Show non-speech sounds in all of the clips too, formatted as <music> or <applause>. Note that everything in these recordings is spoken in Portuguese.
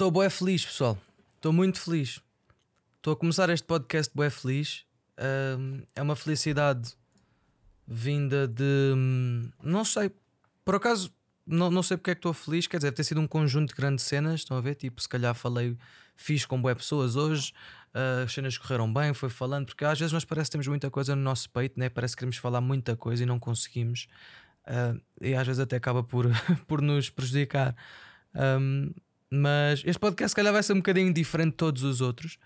Estou bué feliz, pessoal. Estou muito feliz. Estou a começar este podcast bué feliz. É uma felicidade vinda de. hum, Não sei. Por acaso, não, não sei porque é que estou feliz. Quer dizer, deve ter sido um conjunto de grandes cenas. Estão a ver? Tipo, se calhar falei fiz com boas pessoas hoje. ah, as cenas correram bem, foi falando. Porque às vezes nós parece que temos muita coisa no nosso peito, né? parece que queremos falar muita coisa e não conseguimos. Ah, e às vezes até acaba por, <laughs> por nos prejudicar. Um, mas este podcast, se calhar, vai ser um bocadinho diferente de todos os outros,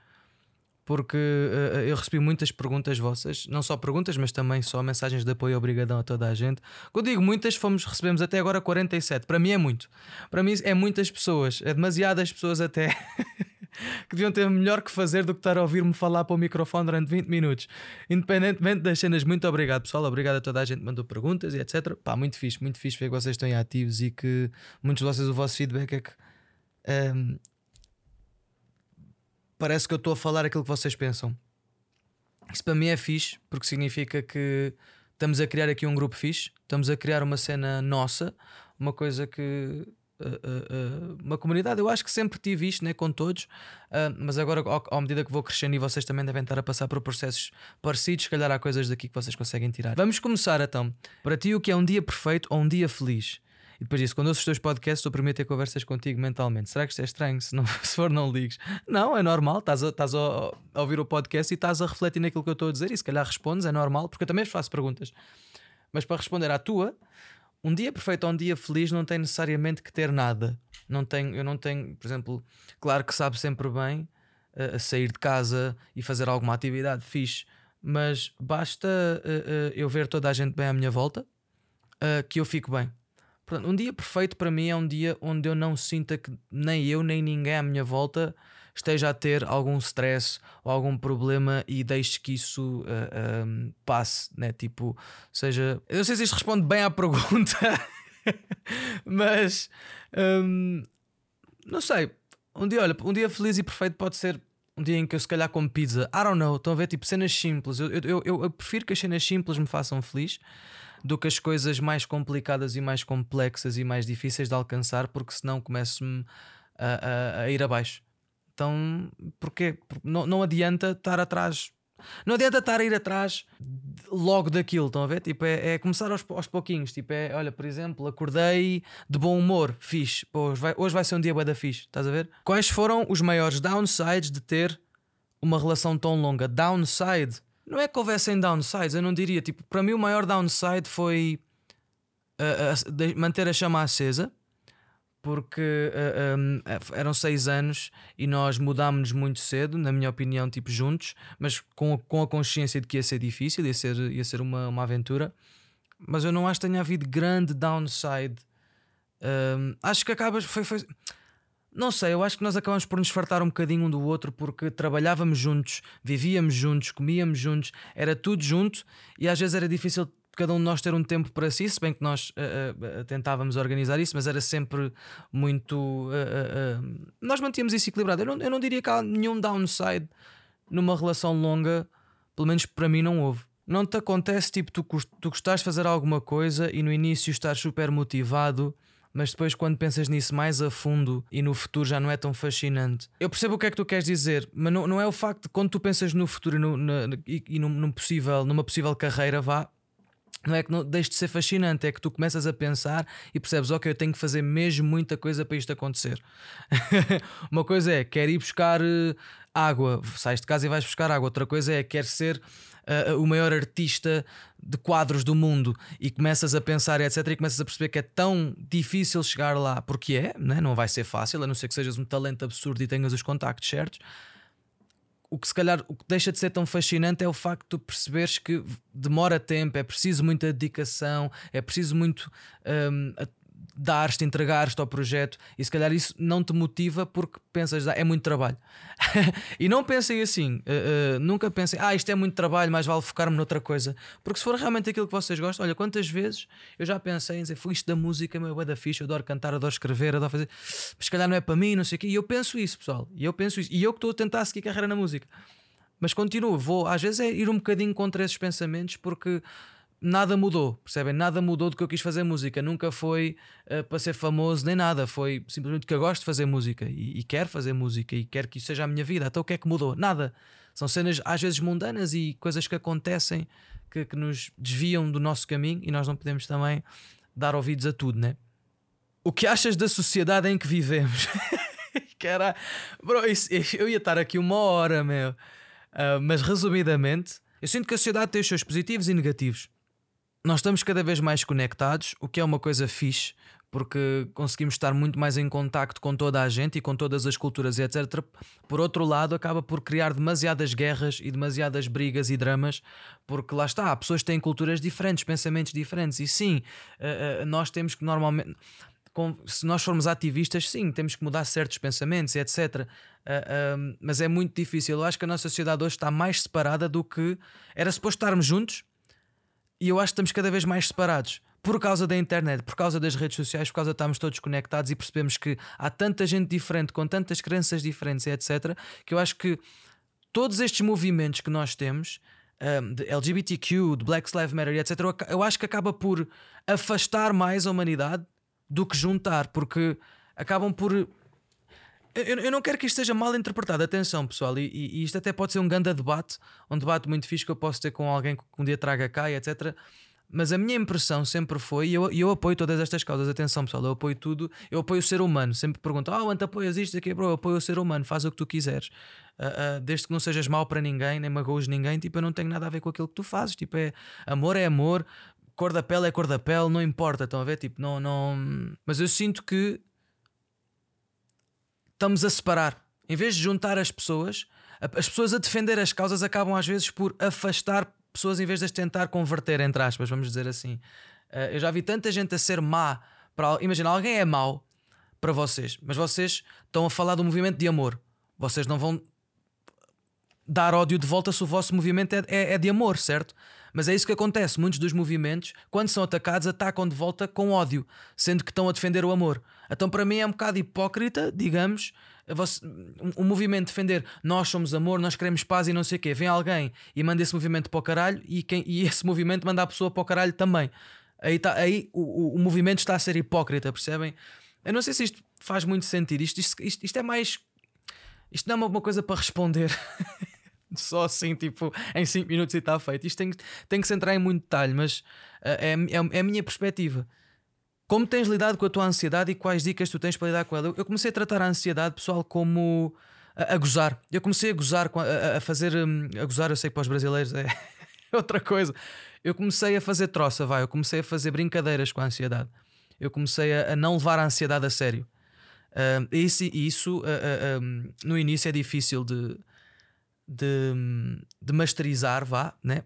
porque uh, eu recebi muitas perguntas vossas, não só perguntas, mas também só mensagens de apoio obrigadão a toda a gente. Quando digo muitas, fomos, recebemos até agora 47. Para mim é muito. Para mim é muitas pessoas, é demasiadas pessoas até. <laughs> que deviam ter melhor que fazer do que estar a ouvir-me falar para o microfone durante 20 minutos. Independentemente das cenas, muito obrigado, pessoal. Obrigado a toda a gente que mandou perguntas e etc. Pá, muito fixe, muito fixe ver que vocês estão ativos e que muitos de vocês, o vosso feedback é que ehm, parece que eu estou a falar aquilo que vocês pensam. Isso para mim é fixe, porque significa que estamos a criar aqui um grupo fixe, estamos a criar uma cena nossa, uma coisa que. uh, uh, uh, uma comunidade, eu acho que sempre tive isto né, com todos, mas agora, ao, à medida que vou crescendo, e vocês também devem estar a passar por processos parecidos, se calhar há coisas daqui que vocês conseguem tirar. Vamos começar então. Para ti, o que é um dia perfeito ou um dia feliz? E depois disso, quando ouço os teus podcasts, estou a primeiro ter conversas contigo mentalmente. Será que isto é estranho? Se, não, <laughs> se for, não ligues. Não, é normal. Estás a, estás a, a ouvir o podcast e estás a refletir naquilo que eu estou a dizer e se calhar respondes, é normal, porque eu também faço perguntas. Mas para responder à tua, um dia perfeito ou um dia feliz não tem necessariamente que ter nada. Não tenho, eu não tenho, por exemplo, claro que sabe sempre bem uh, sair de casa e fazer alguma atividade fixe, mas basta uh, uh, eu ver toda a gente bem à minha volta que eu fico bem. Portanto, um dia perfeito para mim é um dia onde eu não sinta que nem eu nem ninguém à minha volta esteja a ter algum stress ou algum problema e deixe que isso uh, um, passe, né? Tipo, seja. Eu não sei se isto responde bem à pergunta, <laughs> mas um, não sei. Um dia, olha, um dia feliz e perfeito pode ser um dia em que eu se calhar como pizza. I don't know, estão a ver tipo cenas simples. Eu, eu, eu, eu prefiro que as cenas simples me façam feliz do que as coisas mais complicadas e mais complexas e mais difíceis de alcançar, porque senão começo-me a, a, a ir abaixo. Então, porquê? Não, não adianta estar atrás. Não adianta estar a ir atrás logo daquilo, estão a ver? Tipo, é, é começar aos, aos pouquinhos. Tipo, é, olha, por exemplo, acordei de bom humor, fixe. Pô, hoje, vai, hoje vai ser um dia bué da fixe, estás a ver? Quais foram os maiores downsides de ter uma relação tão longa? Downside. Não é que houvessem downsides, eu não diria. Tipo, para mim o maior downside foi uh, uh, manter a chama acesa porque uh, um, eram seis anos e nós mudámos-nos muito cedo, na minha opinião, tipo juntos, mas com, com a consciência de que ia ser difícil, ia ser, ia ser uma, uma aventura. Mas eu não acho que tenha havido grande downside. Um, acho que acabas. Foi, foi, não sei, eu acho que nós acabamos por nos fartar um bocadinho um do outro porque trabalhávamos juntos, vivíamos juntos, comíamos juntos, era tudo junto e às vezes era difícil cada um de nós ter um tempo para si, se bem que nós uh, uh, tentávamos organizar isso, mas era sempre muito. Uh, nós mantínhamos isso equilibrado. Eu não, eu não diria que há nenhum downside numa relação longa, pelo menos para mim não houve. Não te acontece tipo tu, tu de fazer alguma coisa e no início estás super motivado, mas depois quando pensas nisso mais a fundo e no futuro já não é tão fascinante. Eu percebo o que é que tu queres dizer, mas não, não é o facto de quando tu pensas no futuro e, no, e, e num, num possível, numa possível carreira, vá, não é que não deixe de ser fascinante, é que tu começas a pensar e percebes, ok, eu tenho que fazer mesmo muita coisa para isto acontecer. <laughs> Uma coisa é, quer ir buscar uh, água, sais de casa e vais buscar água. Outra coisa é, quer ser uh, o maior artista de quadros do mundo e começas a pensar, etc. E começas a perceber que é tão difícil chegar lá, porque é, né? não vai ser fácil, a não ser que sejas um talento absurdo e tenhas os contactos certos o que se calhar o que deixa de ser tão fascinante é o facto de perceberes que demora tempo, é preciso muita dedicação, é preciso muito um, dar-te, entregar-te ao projeto e se calhar isso não te motiva porque pensas, ah, é muito trabalho. <laughs> e não pensem assim, uh, uh, nunca pensem, ah, isto é muito trabalho, mais vale focar-me noutra coisa. Porque se for realmente aquilo que vocês gostam, olha, quantas vezes eu já pensei em dizer, foi isto da música, meu é da fixe, eu adoro cantar, adoro escrever, adoro fazer, mas se calhar não é para mim, não sei o quê. E eu penso isso, pessoal, e eu penso isso, e eu que estou a tentar seguir carreira na música. Mas continuo, vou, às vezes é ir um bocadinho contra esses pensamentos porque nada mudou, percebem? Nada mudou do que eu quis fazer música. Nunca foi uh, para ser famoso nem nada. Foi simplesmente que eu gosto de fazer música e, e quero fazer música e quero que isso seja a minha vida. Então o que é que mudou? Nada. São cenas às vezes mundanas e coisas que acontecem que, que nos desviam do nosso caminho e nós não podemos também dar ouvidos a tudo, né? O que achas da sociedade em que vivemos? <laughs> Cara, bro, isso, eu ia estar aqui uma hora, meu. Uh, mas resumidamente, eu sinto que a sociedade tem os seus positivos e negativos. Nós estamos cada vez mais conectados, o que é uma coisa fixe, porque conseguimos estar muito mais em contacto com toda a gente e com todas as culturas, etc. Por outro lado, acaba por criar demasiadas guerras e demasiadas brigas e dramas, porque lá está, pessoas têm culturas diferentes, pensamentos diferentes, e sim, uh, uh, nós temos que normalmente se nós formos ativistas, sim, temos que mudar certos pensamentos, etc. Uh, mas é muito difícil. Eu acho que a nossa sociedade hoje está mais separada do que era suposto estarmos juntos, e eu acho que estamos cada vez mais separados. Por causa da internet, por causa das redes sociais, por causa de estarmos todos conectados e percebemos que há tanta gente diferente, com tantas crenças diferentes, etc., que eu acho que todos estes movimentos que nós temos, um, de LGBTQ, de Black Lives Matter, etc., eu acho que acaba por afastar mais a humanidade do que juntar, porque acabam por. Eu, eu não quero que isto seja mal interpretado, atenção pessoal, e, e isto até pode ser um grande debate, um debate muito fixe que eu posso ter com alguém que um dia traga cá, etc. Mas a minha impressão sempre foi, e eu, eu apoio todas estas causas, atenção pessoal, eu apoio tudo, eu apoio o ser humano. Sempre pergunto, ah, oh, apoias isto aqui? Bro, eu apoio o ser humano, faz o que tu quiseres. Uh, uh, desde que não sejas mau para ninguém, nem magoes ninguém, tipo, eu não tenho nada a ver com aquilo que tu fazes. Tipo, é amor é amor, cor da pele é cor da pele, não importa, estão a ver? Tipo, não, não. Mas eu sinto que estamos a separar. Em vez de juntar as pessoas, as pessoas a defender as causas acabam às vezes por afastar pessoas em vez de as tentar converter, entre aspas, vamos dizer assim. Uh, eu já vi tanta gente a ser má. Para... Imagina, alguém é mau para vocês, mas vocês estão a falar do movimento de amor. Vocês não vão dar ódio de volta se o vosso movimento é, é, é de amor, certo? Mas é isso que acontece. Muitos dos movimentos, quando são atacados, atacam de volta com ódio, sendo que estão a defender o amor. Então, para mim, é um bocado hipócrita, digamos, um, movimento defender nós somos amor, nós queremos paz e não sei o quê. Vem alguém e manda esse movimento para o caralho e, quem, e esse movimento manda a pessoa para o caralho também. Aí, tá, aí o, o, o movimento está a ser hipócrita, percebem? Eu não sei se isto faz muito sentido. Isto, isto, isto, isto é mais. Isto não é uma coisa para responder. <laughs> só assim, tipo, em 5 minutos e está feito. Isto tem, tem que se entrar em muito detalhe, mas uh, é, é, é, a minha perspectiva. Como tens lidado com a tua ansiedade e quais dicas tu tens para lidar com ela? Eu comecei a tratar a ansiedade, pessoal, como a, a gozar. Eu comecei a gozar, a, a fazer. Hum, a gozar, eu sei que para os brasileiros é <laughs> outra coisa. Eu comecei a fazer troça, vai. Eu comecei a fazer brincadeiras com a ansiedade. Eu comecei a, a não levar a ansiedade a sério. Uh, isso, isso uh, uh, um, no início é difícil de, de, de masterizar, vá, né?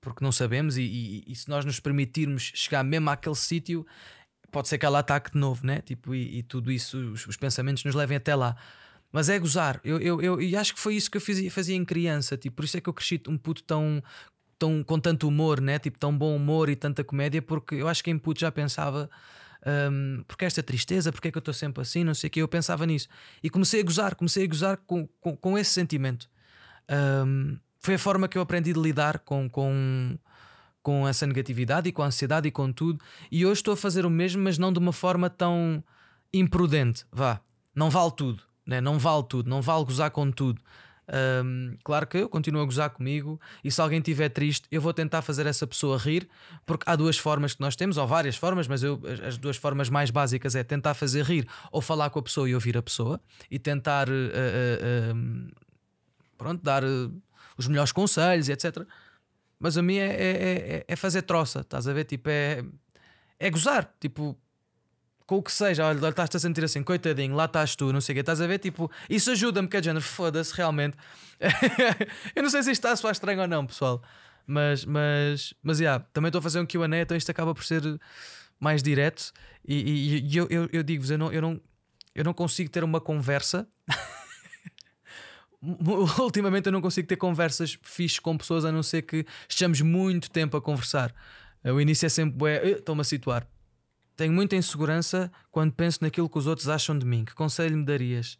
Porque não sabemos, e, e, e, se nós nos permitirmos chegar mesmo àquele sítio, pode ser que ela ataque de novo, né? Tipo, e, e tudo isso, os, os, pensamentos nos levem até lá. Mas é gozar, eu, eu, eu, e acho que foi isso que eu fazia, fazia em criança, tipo, por isso é que eu cresci um puto tão, tão com tanto humor, né? Tipo, tão bom humor e tanta comédia, porque eu acho que em puto já pensava um, porque esta tristeza, porque é que eu estou sempre assim, não sei o que. Eu pensava nisso e comecei a gozar, comecei a gozar com, com, com esse sentimento. Um, foi a forma que eu aprendi de lidar com, com, com essa negatividade e com a ansiedade e com tudo. E hoje estou a fazer o mesmo, mas não de uma forma tão imprudente. Vá, não vale tudo, né? não vale tudo, não vale gozar com tudo. Um, claro que eu continuo a gozar comigo e se alguém estiver triste, eu vou tentar fazer essa pessoa rir, porque há duas formas que nós temos, ou várias formas, mas eu, as duas formas mais básicas é tentar fazer rir ou falar com a pessoa e ouvir a pessoa e tentar uh, uh, uh, pronto, dar os melhores conselhos, etc. Mas a mim é, é, é, é fazer troça, estás a ver? Tipo, é, é gozar, tipo com o que seja, olha, estás-te a sentir assim, coitadinho, lá estás tu, não sei o que, estás a ver? Tipo, isso ajuda-me, que é género, foda-se, realmente. <laughs> eu não sei se isto está a soar estranho ou não, pessoal, mas, mas, mas, yeah, também estou a fazer um QA, então isto acaba por ser mais direto. E, e, e eu, eu, eu digo-vos, eu não, eu, não, eu não consigo ter uma conversa. <laughs> Ultimamente eu não consigo ter conversas fixes com pessoas a não ser que estejamos muito tempo a conversar. O início é sempre, estou-me a situar tenho muita insegurança quando penso naquilo que os outros acham de mim. Que conselho me darias?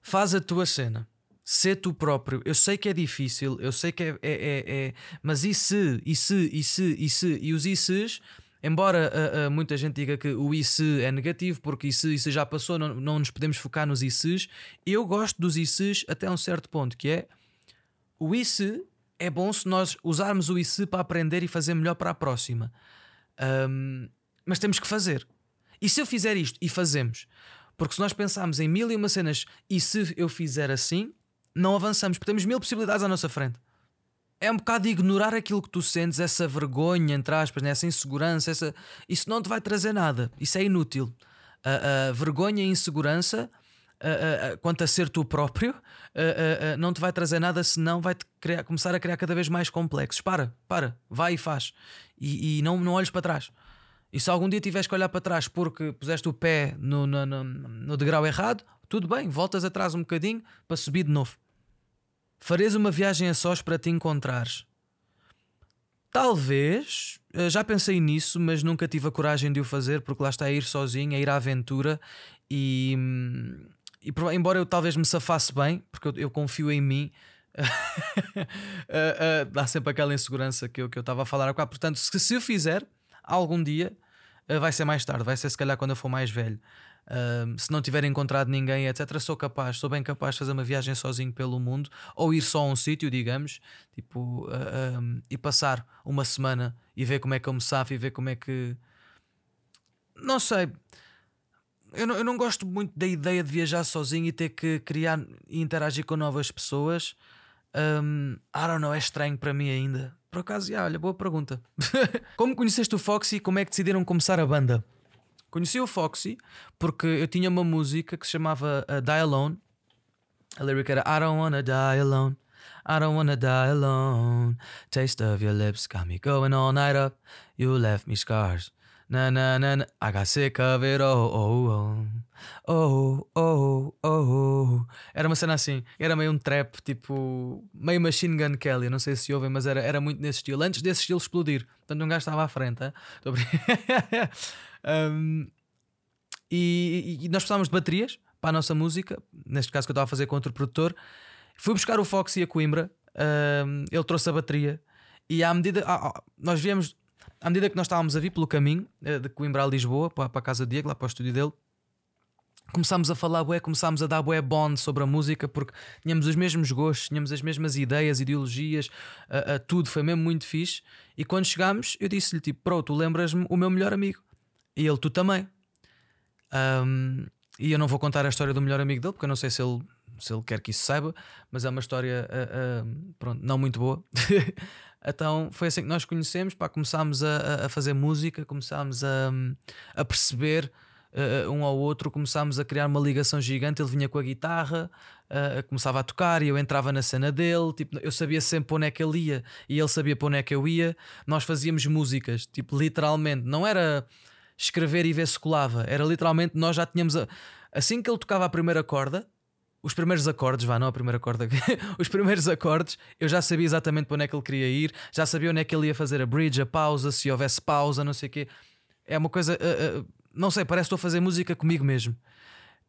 Faz a tua cena. Ser tu próprio. Eu sei que é difícil, eu sei que é. é, é, é mas e se, e se, e se, e se, e os e se's, embora uh, uh, muita gente diga que o e se é negativo, porque e se, e se já passou, não, não nos podemos focar nos e se's, eu gosto dos e se's até um certo ponto, que é o e se é bom se nós usarmos o e se para aprender e fazer melhor para a próxima. Um, mas temos que fazer. E se eu fizer isto e fazemos? Porque se nós pensarmos em mil e uma cenas e se eu fizer assim, não avançamos, porque temos mil possibilidades à nossa frente. É um bocado ignorar aquilo que tu sentes, essa vergonha, entre aspas, né? essa insegurança, essa... isso não te vai trazer nada, isso é inútil. A, vergonha e insegurança, a, a, quanto a ser tu próprio, não te vai trazer nada, senão vai -te criar, começar a criar cada vez mais complexos. Para, para, vai e faz. E, e não, não olhes para trás. E se algum dia tiveres que olhar para trás porque puseste o pé no, no, no, no degrau errado, tudo bem, voltas atrás um bocadinho para subir de novo. Fareis uma viagem a sós para te encontrares. Talvez, eh, já pensei nisso, mas nunca tive a coragem de o fazer porque lá está a ir sozinho, a ir à aventura e, e embora eu talvez me safasse bem, porque eu, eu confio em mim, uh, <laughs> uh, dá sempre aquela insegurança que eu estava a falar agora. Portanto, se, se eu fizer algum dia, uh, vai ser mais tarde, vai ser se calhar quando eu for mais velho. Uh, se não tiver encontrado ninguém, etc., sou capaz, sou bem capaz de fazer uma viagem sozinho pelo mundo ou ir só a um sítio, digamos, tipo, uh, um, e passar uma semana e ver como é que eu me safo e ver como é que. Não sei. Eu não, eu não gosto muito da ideia de viajar sozinho e ter que criar e interagir com novas pessoas. Um, I don't know, é estranho para mim ainda. Por acaso, yeah, olha, boa pergunta. <laughs> como conheceste o Foxy e como é que decidiram começar a banda? Conheci o Foxy porque eu tinha uma música que se chamava uh, Die Alone. A lyric era I don't wanna die alone. I don't wanna die alone. Taste of your lips got me going all night up. You left me scars. Na na na na. I got sick of it. Oh oh oh. Oh oh oh. Era uma cena assim. Era meio um trap, tipo. Meio Machine Gun Kelly. Não sei se ouvem, mas era, era muito nesse estilo. Antes desse estilo explodir. Portanto, um gajo estava à frente. Um, <laughs> e, e, nós precisávamos de baterias para a nossa música, neste caso que eu estava a fazer com outro produtor. Fui buscar o Foxy a Coimbra, um, ele trouxe a bateria, e à medida ah, nós viemos, à medida que nós estávamos a vir pelo caminho uh, de Coimbra a Lisboa, para, a casa do Diego, lá para o estúdio dele, começámos a falar bué, começámos a dar bué bond sobre a música porque tínhamos os mesmos gostos, tínhamos as mesmas ideias, ideologias, uh, uh, tudo foi mesmo muito fixe. E quando chegámos, eu disse-lhe tipo, pro, tu lembras-me o meu melhor amigo. E ele, tu também. Um, e eu não vou contar a história do melhor amigo dele, porque eu não sei se ele, se ele quer que isso saiba, mas é uma história uh, uh, pronto, não muito boa. <laughs> então foi assim que nós conhecemos, pá, começámos a, a fazer música, começámos a, a perceber uh, um ao outro, começámos a criar uma ligação gigante. Ele vinha com a guitarra, uh, começava a tocar e eu entrava na cena dele. Tipo, eu sabia sempre para onde é que ele ia e ele sabia para onde é que eu ia. Nós fazíamos músicas, tipo, literalmente, não era escrever e ver se colava. Era literalmente, nós já tínhamos. A... Assim que ele tocava a primeira corda, os primeiros acordes, vá, não a primeira corda, <laughs> os primeiros acordes, eu já sabia exatamente para onde é que ele queria ir, já sabia onde é que ele ia fazer a bridge, a pausa, se houvesse pausa, não sei o quê. É uma coisa, uh, uh, não sei, parece que estou a fazer música comigo mesmo.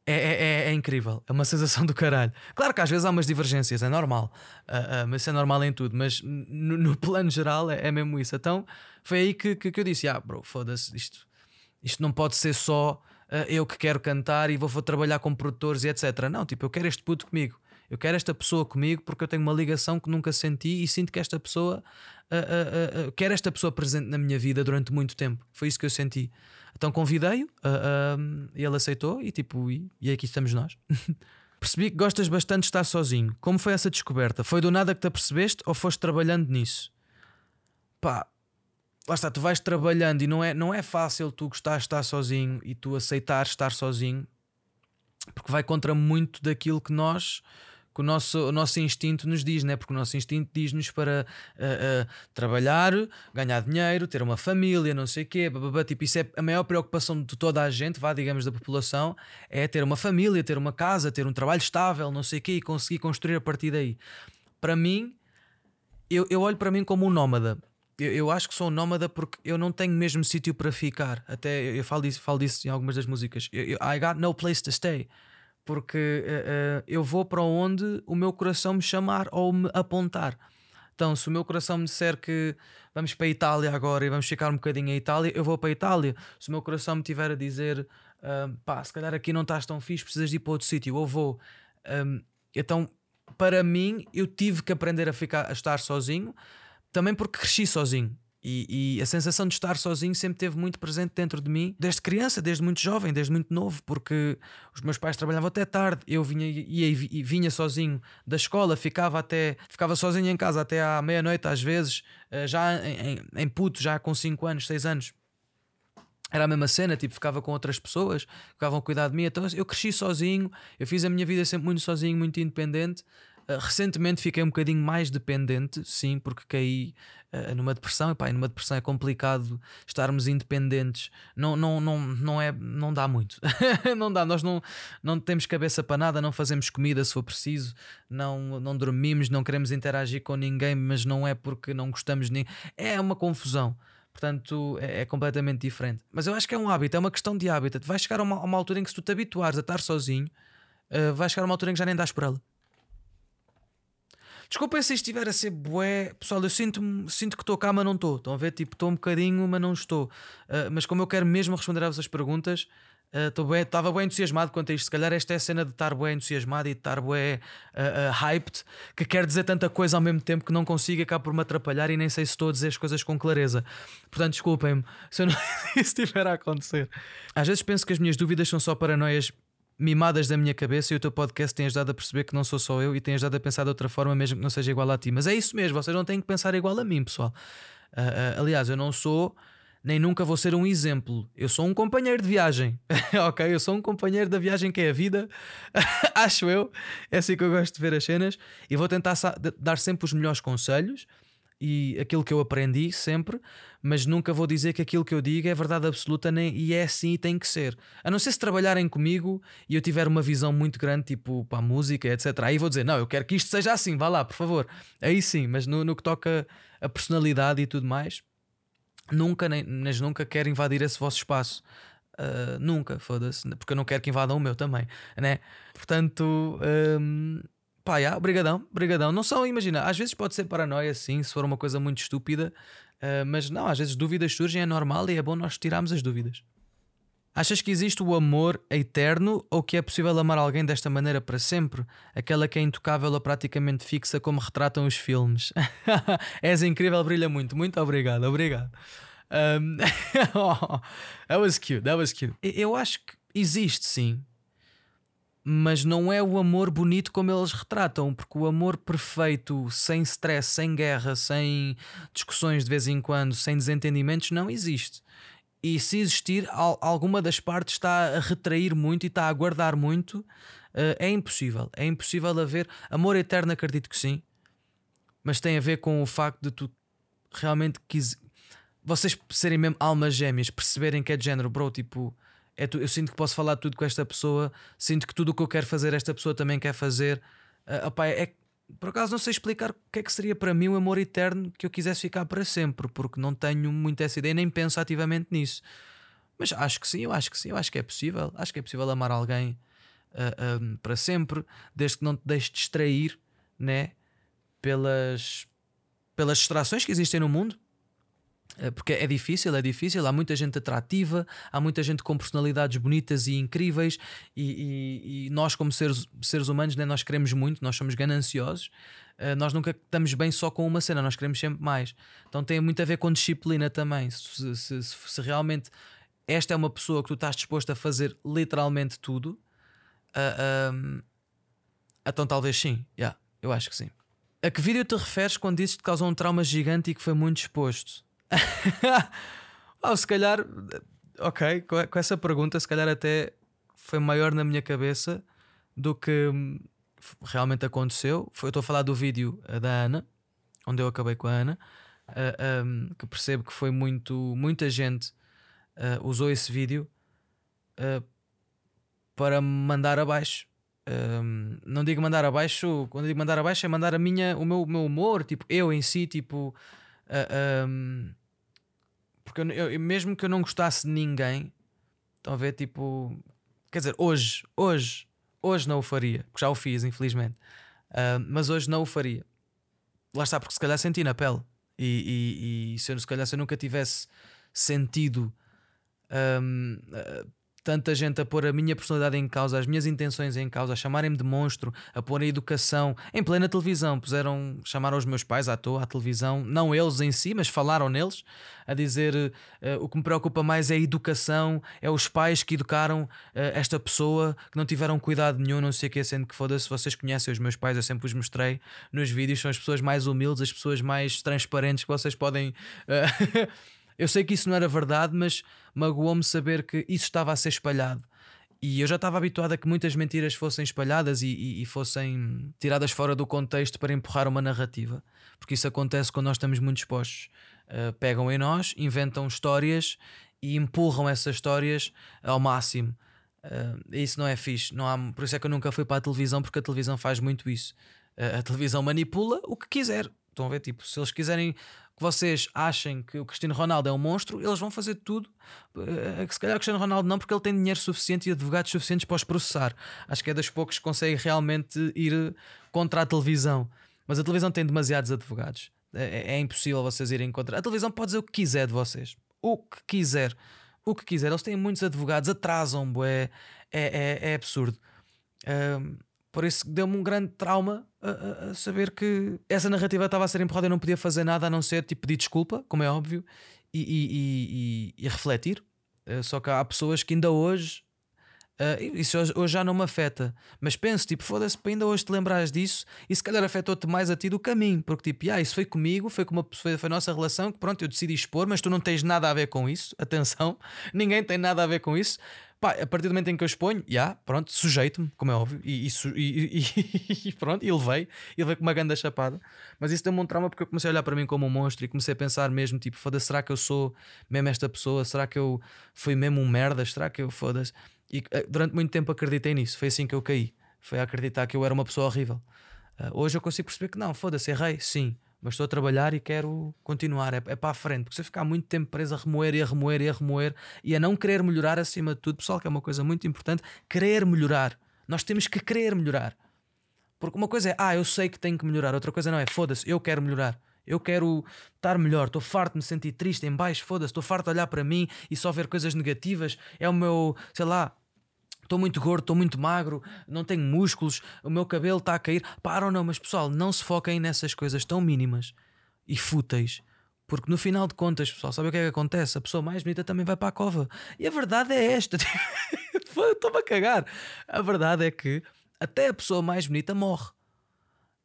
É, é, é, é, incrível, é uma <laughs> sensação do caralho. Claro que às vezes há umas divergências, é normal, uh, mas isso é normal em tudo, mas no, no plano geral é, é, mesmo isso. Então foi aí que, que, que eu disse: Ah, bro, foda-se, isto isto não pode ser só eu que quero cantar e vou, vou trabalhar com produtores e etc. Não, tipo, eu quero este puto comigo. Eu quero esta pessoa comigo porque eu tenho uma ligação que nunca senti e sinto que esta pessoa uh, uh, uh, quero esta pessoa presente na minha vida durante muito tempo. Foi isso que eu senti. Então convidei-o e ele aceitou e tipo, e, e aqui estamos nós. <laughs> Percebi que gostas bastante de estar sozinho. Como foi essa descoberta? Foi do nada que te apercebeste ou foste trabalhando nisso? Pá, lá está, tu vais trabalhando e não é, não é fácil tu gostar de estar sozinho e tu aceitar estar sozinho, porque vai contra muito daquilo que nós que o nosso, o nosso instinto nos diz, né? porque o nosso instinto diz-nos para uh, uh, trabalhar, ganhar dinheiro, ter uma família, não sei o quê, bababá, tipo, isso é a maior preocupação de toda a gente, vá, digamos, da população, é ter uma família, ter uma casa, ter um trabalho estável, não sei o quê, e conseguir construir a partir daí. Para mim, eu, eu olho para mim como um nómada eu, eu, acho que sou um nómada porque eu não tenho mesmo sítio para ficar. Até eu, eu falo, disso, falo disso em algumas das músicas. Eu, I got no place to stay. porque uh, uh, eu vou para onde o meu coração me chamar ou me apontar. Então, se o meu coração me disser que vamos para a Itália agora e vamos ficar um bocadinho em Itália, eu vou para a Itália. Se o meu coração me tiver a dizer uh, pá, se calhar aqui não estás tão fixe, precisas de ir para outro sítio, eu vou. Um, então, para mim, eu tive que aprender a, ficar, a estar sozinho, também porque cresci sozinho. E, e, a sensação de estar sozinho sempre teve muito presente dentro de mim, desde criança, desde muito jovem, desde muito novo, porque os meus pais trabalhavam até tarde, eu vinha, ia e vinha sozinho da escola, ficava até ficava sozinho em casa até à meia-noite, às vezes, eh, já em, em, em puto, já com 5 anos, 6 anos. Era a mesma cena, tipo, ficava com outras pessoas, ficavam a cuidar de mim. Então eu cresci sozinho, eu fiz a minha vida sempre muito sozinho, muito independente. Uh, recentemente fiquei um bocadinho mais dependente, sim, porque caí uh, numa depressão. E pá, numa depressão é complicado estarmos independentes. Não, não, não, não, é, não dá muito. <laughs> não dá. Nós não, não temos cabeça para nada, não fazemos comida se for preciso, não, não dormimos, não queremos interagir com ninguém, mas não é porque não gostamos ninguém. É uma confusão. Portanto, é, é, completamente diferente. Mas eu acho que é um hábito, é uma questão de hábito. Vai chegar a uma, uma altura em que, se tu te habituares a estar sozinho, uh, vai chegar a uma altura em que já nem dás por ela. Desculpem se estiver a ser bué. Pessoal, eu sinto, sinto que estou cá, mas não estou. Estão a ver? Tipo, estou um bocadinho, mas não estou. Uh, mas como eu quero mesmo responder a vossas perguntas, Estava uh, bem entusiasmado quanto a isto. Se calhar esta é a cena de estar bem entusiasmado e de estar bem uh, uh, hyped, que quer dizer tanta coisa ao mesmo tempo que não consigo acabar por me atrapalhar e nem sei se estou a dizer as coisas com clareza. Portanto, desculpem-me se eu não <laughs> isso estiver a acontecer. Às vezes penso que as minhas dúvidas são só paranoias mimadas da minha cabeça e o teu podcast tem ajudado a perceber que não sou só eu e tem ajudado a pensar de outra forma, mesmo que não seja igual a ti. Mas é isso mesmo, vocês não têm que pensar igual a mim, pessoal. Uh, uh, aliás, eu não sou nem nunca vou ser um exemplo. Eu sou um companheiro de viagem, <laughs> ok? Eu sou um companheiro da viagem que é a vida, <laughs> acho eu. É assim que eu gosto de ver as cenas e vou tentar dar sempre os melhores conselhos e aquilo que eu aprendi sempre, mas nunca vou dizer que aquilo que eu digo é verdade absoluta nem, e é assim e tem que ser. A não ser se trabalharem comigo e eu tiver uma visão muito grande, tipo para a música, etc. Aí vou dizer, não, eu quero que isto seja assim, vá lá, por favor. Aí sim, mas no, no que toca a personalidade e tudo mais nunca, nem, mas nunca quero invadir esse vosso espaço. Uh, nunca, foda-se, porque eu não quero que invadam o meu também, né? Portanto, um, pá, yeah, brigadão, brigadão. Não são, imagina, às vezes pode ser paranoia, sim, se for uma coisa muito estúpida, uh, mas não, às vezes dúvidas surgem, é normal e é bom nós tirarmos as dúvidas. Achas que existe o amor eterno ou que é possível amar alguém desta maneira para sempre? Aquela que é intocável ou praticamente fixa, como retratam os filmes. <laughs> És incrível, brilha muito. Muito obrigado, obrigado. Um... <laughs> oh, that was cute, that was cute. Eu acho que existe sim, mas não é o amor bonito como eles retratam, porque o amor perfeito, sem stress, sem guerra, sem discussões de vez em quando, sem desentendimentos, não existe. E se existir, alguma das partes está a retrair muito e está a guardar muito, uh, é impossível. É impossível haver. Amor eterno, acredito que sim, mas tem a ver com o facto de tu realmente quis... vocês serem mesmo almas gêmeas, perceberem que é de género, bro, tipo. É tu, eu sinto que posso falar tudo com esta pessoa, sinto que tudo o que eu quero fazer, esta pessoa também quer fazer. Uh, opa, é, por acaso não sei explicar o que é que seria para mim um amor eterno que eu quisesse ficar para sempre, porque não tenho muito essa ideia, nem penso ativamente nisso. Mas acho que sim, eu acho que sim, eu acho que é possível. Acho que é possível amar alguém uh, ah, um, para sempre, desde que não te deixes distrair né, pelas, pelas distrações que existem no mundo. Eh, porque é difícil, é difícil. Há muita gente atrativa, há muita gente com personalidades bonitas e incríveis, e, e, e nós, como seres, seres humanos, né, nós queremos muito, nós somos gananciosos. Uh, nós nunca estamos bem só com uma cena, nós queremos sempre mais. Então tem muito a ver com disciplina também. Se, se, se, se realmente esta é uma pessoa que tu estás disposto a fazer literalmente tudo, uh, então talvez sim. Yeah, eu acho que sim. A que vídeo te referes quando dizes que causou um trauma gigante e que foi muito exposto? Oh, <laughs> se calhar, ok, com essa pergunta, se calhar até foi maior na minha cabeça do que hum, realmente aconteceu. Eu estou a falar do vídeo eh, da Ana, onde eu acabei com a Ana, uh, eh, um, que percebo que foi muito, muita gente uh, usou esse vídeo uh, para mandar abaixo. Um, não digo mandar abaixo, quando digo mandar abaixo é mandar a minha, o meu, o meu humor, tipo, eu em si, tipo, Uh, um, porque eu, eu, mesmo que eu não gostasse de ninguém, estão a ver? Tipo, quer dizer, hoje, hoje, Hoje não o faria, porque já o fiz, infelizmente. Uh, mas hoje não o faria. Lá está, porque se calhar senti na pele. E, e, e se, eu, se calhar se eu nunca tivesse sentido um, uh, tanta gente a pôr a minha personalidade em causa, as minhas intenções em causa, a chamarem-me de monstro, a pôr a educação em plena televisão. Puseram, chamaram os meus pais à toa à televisão, não eles em si, mas falaram neles, a dizer uh, o que me preocupa mais é a educação, é os pais que educaram uh, esta pessoa, que não tiveram cuidado nenhum, não sei o que, sendo que foda-se, vocês conhecem os meus pais, eu sempre os mostrei nos vídeos, são as pessoas mais humildes, as pessoas mais transparentes que vocês podem. Uh, <laughs> Eu sei que isso não era verdade, mas magoou-me saber que isso estava a ser espalhado. E eu já estava habituado a que muitas mentiras fossem espalhadas e, e, e, fossem tiradas fora do contexto para empurrar uma narrativa. Porque isso acontece quando nós estamos muito expostos. Uh, pegam em nós, inventam histórias e empurram essas histórias ao máximo. Uh, isso não é fixe. Não há, por isso é que eu nunca fui para a televisão, porque a televisão faz muito isso. Uh, a televisão manipula o que quiser. Estão a ver? Tipo, se eles quiserem que vocês achem que o Cristiano Ronaldo é um monstro, eles vão fazer tudo. Uh, se calhar o Cristiano Ronaldo não, porque ele tem dinheiro suficiente e advogados suficientes para os processar. Acho que é das poucos que consegue realmente ir contra a televisão. Mas a televisão tem demasiados advogados. É, é, é impossível vocês irem contra. A televisão pode dizer o que quiser de vocês. O que quiser. O que quiser. Eles têm muitos advogados, atrasam, bué. É, é, é absurdo. Um, por isso deu-me um grande trauma a, a, saber que essa narrativa estava a ser empurrada e não podia fazer nada a não ser tipo, pedir desculpa, como é óbvio, e, e, e, e refletir. Uh, só que há pessoas que ainda hoje. Uh, isso hoje, hoje, já não me afeta, mas penso, tipo, foda-se, ainda hoje te lembrares disso e se calhar afetou-te mais a ti do caminho, porque tipo, ah, isso foi comigo, foi, com uma, foi, foi a nossa relação que pronto, eu decidi expor, mas tu não tens nada a ver com isso, <laughs> atenção, ninguém tem nada a ver com isso, Pá, a partir do momento em que eu exponho, já, yeah, pronto, sujeito-me, como é óbvio, e, e, e, <laughs> e pronto, e levei, e levei com uma grande chapada. Mas isso deu-me um trauma porque eu comecei a olhar para mim como um monstro e comecei a pensar mesmo, tipo, foda-se, será que eu sou mesmo esta pessoa? Será que eu fui mesmo um merda? Será que eu foda-se? E uh, durante muito tempo acreditei nisso, foi assim que eu caí. Foi a acreditar que eu era uma pessoa horrível. Uh, hoje eu consigo perceber que não, foda-se, errei, sim, mas estou a trabalhar e quero continuar, é, é para a frente, porque se eu ficar muito tempo preso a remoer e a remoer e a remoer e a não querer melhorar acima de tudo, pessoal, que é uma coisa muito importante, querer melhorar. Nós temos que querer melhorar. Porque uma coisa é, ah, eu sei que tenho que melhorar, outra coisa não é, foda-se, eu quero melhorar. Eu quero estar melhor, estou farto de me sentir triste, em baixo, foda-se, estou farto de olhar para mim e só ver coisas negativas. É o meu, sei lá, Estou muito gordo, estou muito magro, não tenho músculos, o meu cabelo está a cair. Param, não, mas pessoal, não se foquem nessas coisas tão mínimas e fúteis. Porque no final de contas, pessoal, sabe o que é que acontece? A pessoa mais bonita também vai para a cova. E a verdade é esta. <laughs> Estou-me a cagar. A verdade é que até a pessoa mais bonita morre.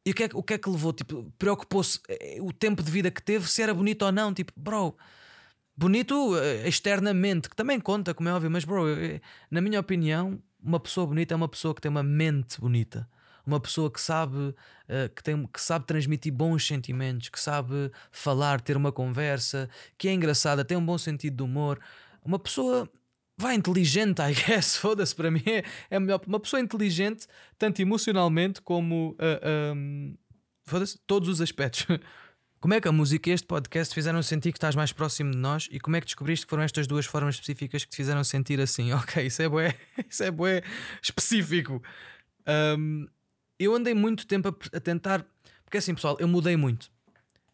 E o que é, o que, é que levou? Tipo, preocupou-se eh, o tempo de vida que teve, se era bonito ou não. Tipo, bro, Bonito uh, externamente, que também conta, como é óbvio, mas, bro, eu, na minha opinião, uma pessoa bonita é uma pessoa que tem uma mente bonita. Uma pessoa que sabe, uh, que, tem, que sabe transmitir bons sentimentos, que sabe falar, ter uma conversa, que é engraçada, tem um bom sentido de humor. Uma pessoa vai inteligente, <laughs> I guess, foda-se, para mim é, é melhor. Uma pessoa inteligente, tanto emocionalmente como uh, um, foda-se, todos os aspectos. <laughs> Como é que a música e este podcast fizeram sentir que estás mais próximo de nós e como é que descobriste que foram estas duas formas específicas que te fizeram sentir assim? <laughs> Ok, isso é bué, isso é bué específico. Um, eu andei muito tempo a, a, tentar, porque assim pessoal, eu mudei muito.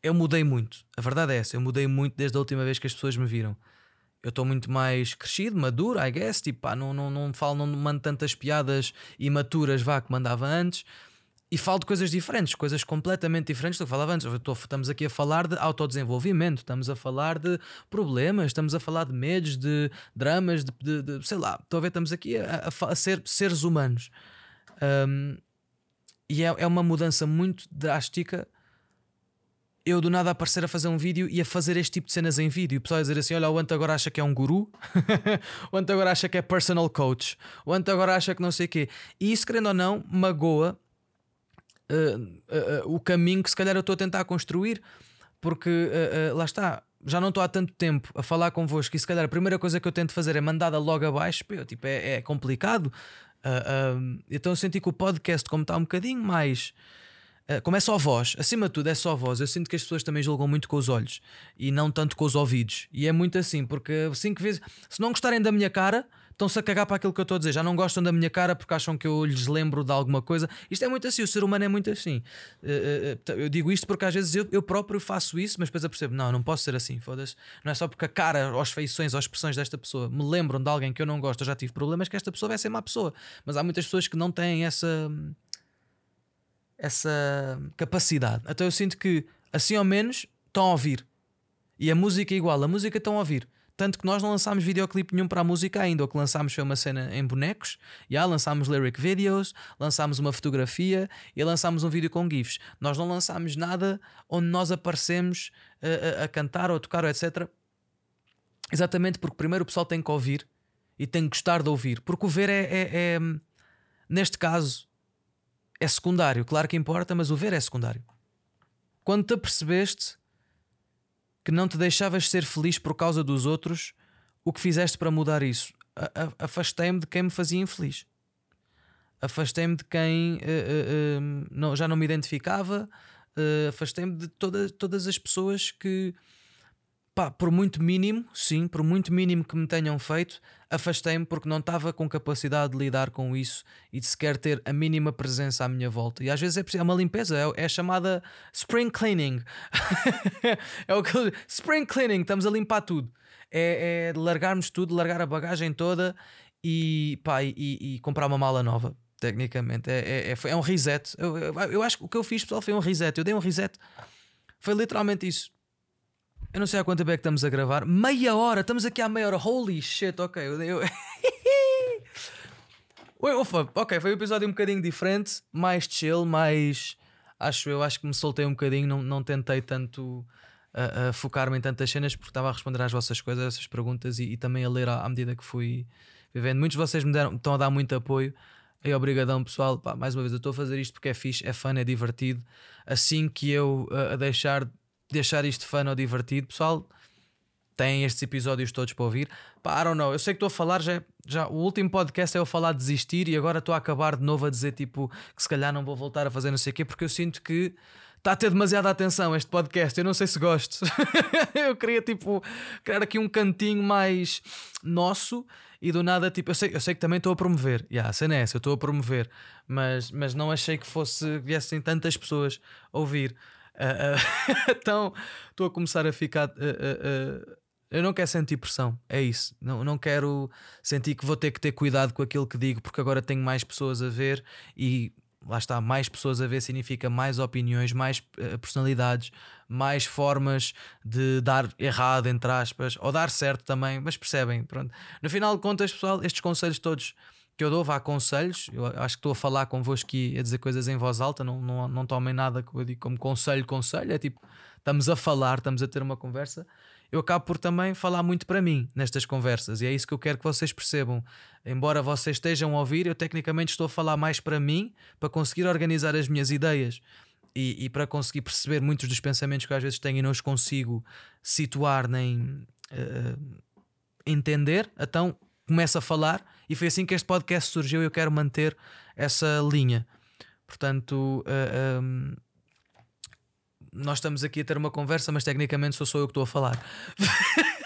Eu mudei muito. A verdade é essa, eu mudei muito desde a última vez que as pessoas me viram. Eu estou muito mais crescido, maduro, I guess. Tipo, pá, não, não, não falo, não mando tantas piadas imaturas, vá, que mandava antes e falo de coisas diferentes, coisas completamente diferentes do que falava antes. Estou, estamos aqui a falar de autodesenvolvimento, estamos a falar de problemas, estamos a falar de medos, de dramas, de, de, de sei lá. Estou a ver, estamos aqui a, a, a ser seres humanos. Um, e é, é uma mudança muito drástica. Eu do nada aparecer a fazer um vídeo e a fazer este tipo de cenas em vídeo. O pessoal a dizer assim: olha, o Ant agora acha que é um guru, <laughs> o Ant agora acha que é personal coach, o Ant agora acha que não sei o quê. E isso, querendo ou não, magoa uh, uh, o caminho que se calhar eu estou a tentar construir, porque lá está. Já não estou há tanto tempo a falar convosco e se calhar a primeira coisa que eu tento fazer é mandada logo abaixo, pô, tipo, é, é complicado. então eu senti que o podcast, como está um bocadinho mais como é só voz, acima de tudo é só voz. Eu sinto que as pessoas também julgam muito com os olhos e não tanto com os ouvidos. E é muito assim, porque cinco vezes, se não gostarem da minha cara, estão-se a cagar para aquilo que eu estou a dizer, já não gostam da minha cara porque acham que eu lhes lembro de alguma coisa. Isto é muito assim, o ser humano é muito assim. Eh, eh, eu digo isto porque às vezes eu, eu próprio faço isso, mas depois percebo, não, não posso ser assim, foda-se. Não é só porque a cara, as feições, as expressões desta pessoa me lembram de alguém que eu não gosto, eu já tive problemas, que esta pessoa vai ser má pessoa. Mas há muitas pessoas que não têm essa essa capacidade. Então eu sinto que assim ao menos estão a ouvir. E a música é igual, a música estão a ouvir. Tanto que nós não lançámos videoclipe nenhum para a música ainda. O que lançámos foi uma cena em bonecos. Já lançámos lyric videos, lançámos uma fotografia e lançámos um vídeo com GIFs. Nós não lançámos nada onde nós aparecemos a, a, a cantar ou a tocar, ou etc. Exatamente porque primeiro o pessoal tem que ouvir e tem que gostar de ouvir. Porque o ver é, é, é neste caso, é secundário. Claro que importa, mas o ver é secundário. Quando te apercebeste que não te deixavas ser feliz por causa dos outros, o que fizeste para mudar isso? Afastei-me de quem me fazia infeliz. Afastei-me de quem uh, uh, uh, não, já não me identificava. Afastei-me de toda, todas as pessoas que, pá, por muito mínimo, sim, por muito mínimo que me tenham feito, afastei-me porque não estava com capacidade de lidar com isso e de sequer ter a mínima presença à minha volta. E às vezes é, preciso, é uma limpeza, é, é chamada spring cleaning. <laughs> é o que spring cleaning, estamos a limpar tudo. É, é largarmos tudo, largar a bagagem toda e, pá, e, e comprar uma mala nova. Tecnicamente, é, é, é, é um reset. Eu, eu, eu acho que o que eu fiz, pessoal, foi um reset. Eu dei um reset. Foi literalmente isso. Eu não sei há quanto tempo é que estamos a gravar. Meia hora, estamos aqui há meia hora. Holy shit, ok. Eu. Ufa, <laughs> ok, foi um episódio um bocadinho diferente, mais chill, mais. Acho eu, acho que me soltei um bocadinho, não, não tentei tanto uh, uh, focar-me em tantas cenas porque estava a responder às vossas coisas, essas perguntas e, e também a ler à, à, medida que fui vivendo. Muitos de vocês me deram, estão a dar muito apoio. E obrigadão, pessoal. Pá, mais uma vez, eu estou a fazer isto porque é fixe, é fun, é divertido. Assim que eu uh, a deixar deixar isto fã ou divertido, pessoal, têm estes episódios todos para ouvir. Pá, I don't know, eu sei que estou a falar, já, já o último podcast é eu falar de desistir e agora estou a acabar de novo a dizer tipo que se calhar não vou voltar a fazer não sei o quê, porque eu sinto que está a ter demasiada atenção este podcast. Eu não sei se gosto. <laughs> eu queria tipo criar aqui um cantinho mais nosso e do nada tipo eu sei, eu sei que também estou a promover. Yeah, a cena é essa, eu estou a promover, mas, mas não achei que fosse viessem tantas pessoas ouvir. Uh, uh, <laughs> então estou a começar a ficar. Uh, eu não quero sentir pressão, é isso. Não, não quero sentir que vou ter que ter cuidado com aquilo que digo, porque agora tenho mais pessoas a ver e lá está, mais pessoas a ver significa mais opiniões, mais personalidades, mais formas de dar errado, entre aspas, ou dar certo também, mas percebem, pronto. No final de contas, pessoal, estes conselhos todos que eu dou, vá conselhos. Eu acho que estou a falar convosco e a dizer coisas em voz alta, não, não, não tomem nada que eu digo como conselho, conselho. É tipo, estamos a falar, estamos a ter uma conversa. Eu acabo por também falar muito para mim nestas conversas, e é isso que eu quero que vocês percebam. Embora vocês estejam a ouvir, eu tecnicamente estou a falar mais para mim, para conseguir organizar as minhas ideias e, e para conseguir perceber muitos dos pensamentos que às vezes tenho e não os consigo situar nem uh, entender. Então começo a falar e foi assim que este podcast surgiu e eu quero manter essa linha. Portanto, uh, eh, um, ehm, nós estamos aqui a ter uma conversa, mas tecnicamente sou só eu que estou a falar. <laughs>